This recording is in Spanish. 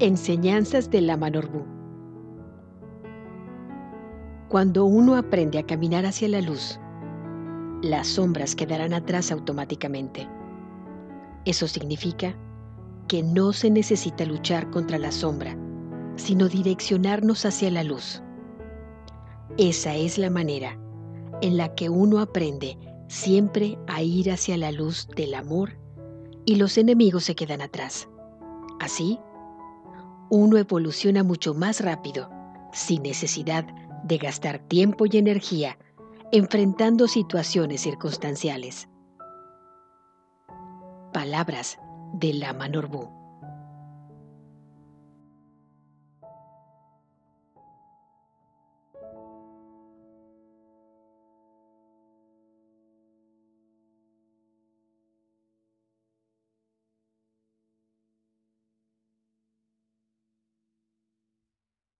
Enseñanzas de la Manorbu. Cuando uno aprende a caminar hacia la luz, las sombras quedarán atrás automáticamente. Eso significa que no se necesita luchar contra la sombra, sino direccionarnos hacia la luz. Esa es la manera en la que uno aprende siempre a ir hacia la luz del amor y los enemigos se quedan atrás. Así, uno evoluciona mucho más rápido, sin necesidad de gastar tiempo y energía enfrentando situaciones circunstanciales. Palabras de Lama Norbu.